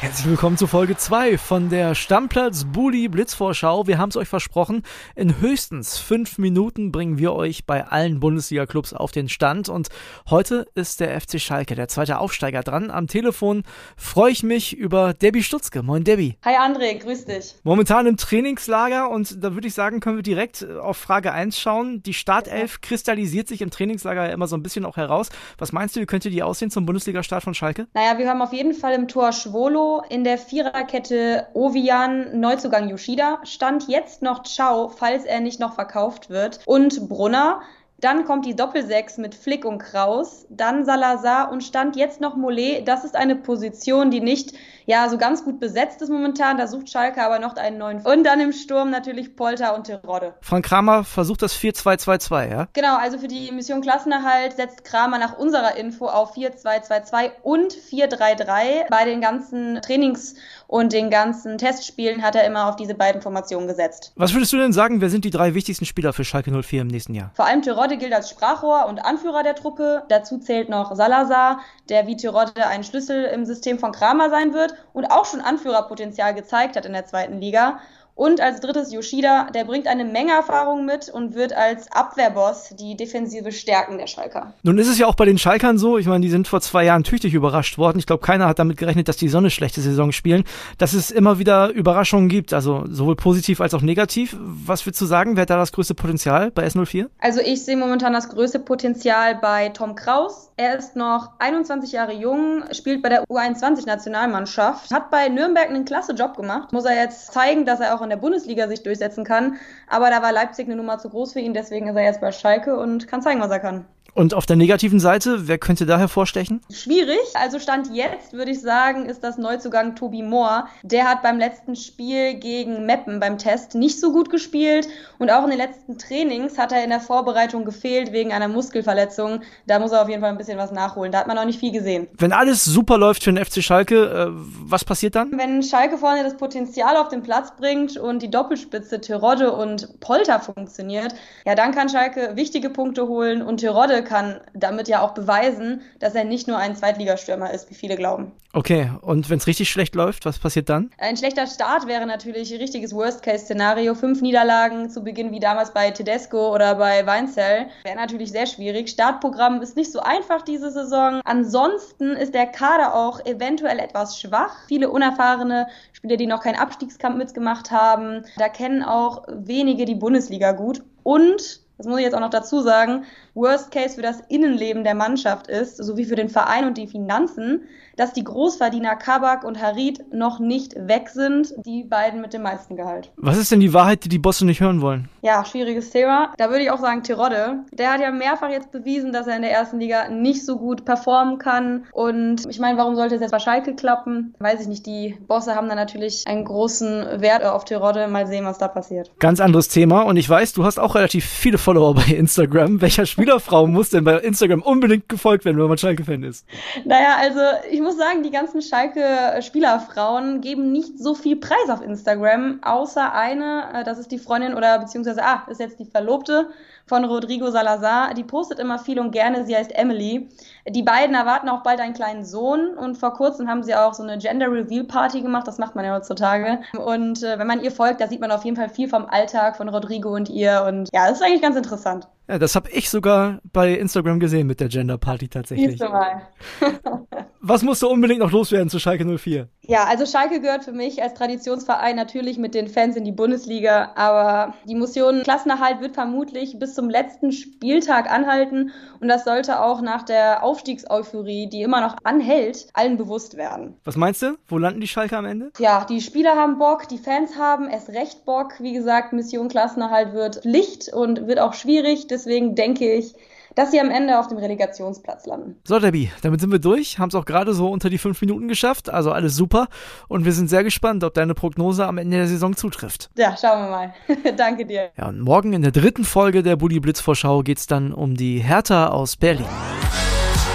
Herzlich willkommen zu Folge 2 von der Stammplatz Bully Blitzvorschau. Wir haben es euch versprochen, in höchstens fünf Minuten bringen wir euch bei allen Bundesliga-Clubs auf den Stand. Und heute ist der FC Schalke, der zweite Aufsteiger, dran. Am Telefon freue ich mich über Debbie Stutzke. Moin Debbie. Hi André, grüß dich. Momentan im Trainingslager und da würde ich sagen, können wir direkt auf Frage 1 schauen. Die Startelf kristallisiert sich im Trainingslager ja immer so ein bisschen auch heraus. Was meinst du, wie könnte die aussehen zum Bundesliga-Start von Schalke? Naja, wir haben auf jeden Fall im Tor Schwolo in der Viererkette Ovian, Neuzugang Yoshida, stand jetzt noch Ciao, falls er nicht noch verkauft wird, und Brunner. Dann kommt die Doppelsechs mit Flick und Kraus, dann Salazar und stand jetzt noch Mollet. Das ist eine Position, die nicht ja so ganz gut besetzt ist momentan. Da sucht Schalke aber noch einen neuen. Und dann im Sturm natürlich Polter und Terodde. Frank Kramer versucht das 4-2-2-2, ja? Genau, also für die Mission Klassenerhalt setzt Kramer nach unserer Info auf 4-2-2-2 und 4-3-3. Bei den ganzen Trainings- und den ganzen Testspielen hat er immer auf diese beiden Formationen gesetzt. Was würdest du denn sagen, wer sind die drei wichtigsten Spieler für Schalke 04 im nächsten Jahr? Vor allem Terodde gilt als Sprachrohr und Anführer der Truppe. Dazu zählt noch Salazar, der wie Terodde ein Schlüssel im System von Kramer sein wird und auch schon Anführerpotenzial gezeigt hat in der zweiten Liga. Und als drittes Yoshida, der bringt eine Menge Erfahrung mit und wird als Abwehrboss die defensive Stärken der Schalker. Nun ist es ja auch bei den Schalkern so, ich meine, die sind vor zwei Jahren tüchtig überrascht worden. Ich glaube, keiner hat damit gerechnet, dass die so eine schlechte Saison spielen, dass es immer wieder Überraschungen gibt, also sowohl positiv als auch negativ. Was würdest du sagen, wer hat da das größte Potenzial bei S04? Also ich sehe momentan das größte Potenzial bei Tom Kraus. Er ist noch 21 Jahre jung, spielt bei der U21-Nationalmannschaft, hat bei Nürnberg einen klasse Job gemacht. Muss er jetzt zeigen, dass er auch in der Bundesliga sich durchsetzen kann. Aber da war Leipzig eine Nummer zu groß für ihn, deswegen ist er jetzt bei Schalke und kann zeigen, was er kann. Und auf der negativen Seite, wer könnte da hervorstechen? Schwierig. Also Stand jetzt würde ich sagen, ist das Neuzugang Tobi Moore. Der hat beim letzten Spiel gegen Meppen beim Test nicht so gut gespielt und auch in den letzten Trainings hat er in der Vorbereitung gefehlt wegen einer Muskelverletzung. Da muss er auf jeden Fall ein bisschen was nachholen. Da hat man noch nicht viel gesehen. Wenn alles super läuft für den FC Schalke, äh, was passiert dann? Wenn Schalke vorne das Potenzial auf den Platz bringt und die Doppelspitze Terodde und Polter funktioniert, ja, dann kann Schalke wichtige Punkte holen und Terodde kann damit ja auch beweisen, dass er nicht nur ein Zweitligastürmer ist, wie viele glauben. Okay, und wenn es richtig schlecht läuft, was passiert dann? Ein schlechter Start wäre natürlich ein richtiges Worst-Case-Szenario. Fünf Niederlagen zu Beginn wie damals bei Tedesco oder bei Weinzell wäre natürlich sehr schwierig. Startprogramm ist nicht so einfach diese Saison. Ansonsten ist der Kader auch eventuell etwas schwach. Viele unerfahrene Spieler, die noch keinen Abstiegskampf mitgemacht haben. Da kennen auch wenige die Bundesliga gut. Und das muss ich jetzt auch noch dazu sagen, Worst Case für das Innenleben der Mannschaft ist, sowie für den Verein und die Finanzen, dass die Großverdiener Kabak und Harid noch nicht weg sind, die beiden mit dem meisten Gehalt. Was ist denn die Wahrheit, die die Bosse nicht hören wollen? Ja, schwieriges Thema. Da würde ich auch sagen Terodde. Der hat ja mehrfach jetzt bewiesen, dass er in der ersten Liga nicht so gut performen kann. Und ich meine, warum sollte es jetzt bei Schalke klappen? Weiß ich nicht. Die Bosse haben da natürlich einen großen Wert auf Terodde. Mal sehen, was da passiert. Ganz anderes Thema. Und ich weiß, du hast auch relativ viele Follower bei Instagram. Welcher Spielerfrau muss denn bei Instagram unbedingt gefolgt werden, wenn man Schalke-Fan ist? Naja, also ich muss sagen, die ganzen Schalke-Spielerfrauen geben nicht so viel Preis auf Instagram, außer eine, äh, das ist die Freundin oder beziehungsweise, ah, ist jetzt die Verlobte von Rodrigo Salazar. Die postet immer viel und gerne, sie heißt Emily. Die beiden erwarten auch bald einen kleinen Sohn und vor kurzem haben sie auch so eine Gender Reveal Party gemacht, das macht man ja heutzutage. Und äh, wenn man ihr folgt, da sieht man auf jeden Fall viel vom Alltag von Rodrigo und ihr und ja, das ist eigentlich ganz interessant. Ja, das habe ich sogar bei Instagram gesehen mit der Gender Party tatsächlich. Siehst du mal. Was musst du unbedingt noch loswerden zu Schalke 04? Ja, also Schalke gehört für mich als Traditionsverein natürlich mit den Fans in die Bundesliga, aber die Mission Klassenerhalt wird vermutlich bis zum letzten Spieltag anhalten und das sollte auch nach der Aufstiegseuphorie, die immer noch anhält, allen bewusst werden. Was meinst du? Wo landen die Schalke am Ende? Ja, die Spieler haben Bock, die Fans haben erst recht Bock. Wie gesagt, Mission Klassenerhalt wird Licht und wird auch schwierig. Deswegen denke ich, dass sie am Ende auf dem Relegationsplatz landen. So, Debbie, damit sind wir durch. Haben es auch gerade so unter die fünf Minuten geschafft. Also alles super. Und wir sind sehr gespannt, ob deine Prognose am Ende der Saison zutrifft. Ja, schauen wir mal. Danke dir. Ja, und morgen in der dritten Folge der Bully Blitz Vorschau geht es dann um die Hertha aus Berlin.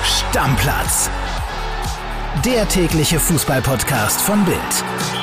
Stammplatz. Der tägliche Fußballpodcast von Bild.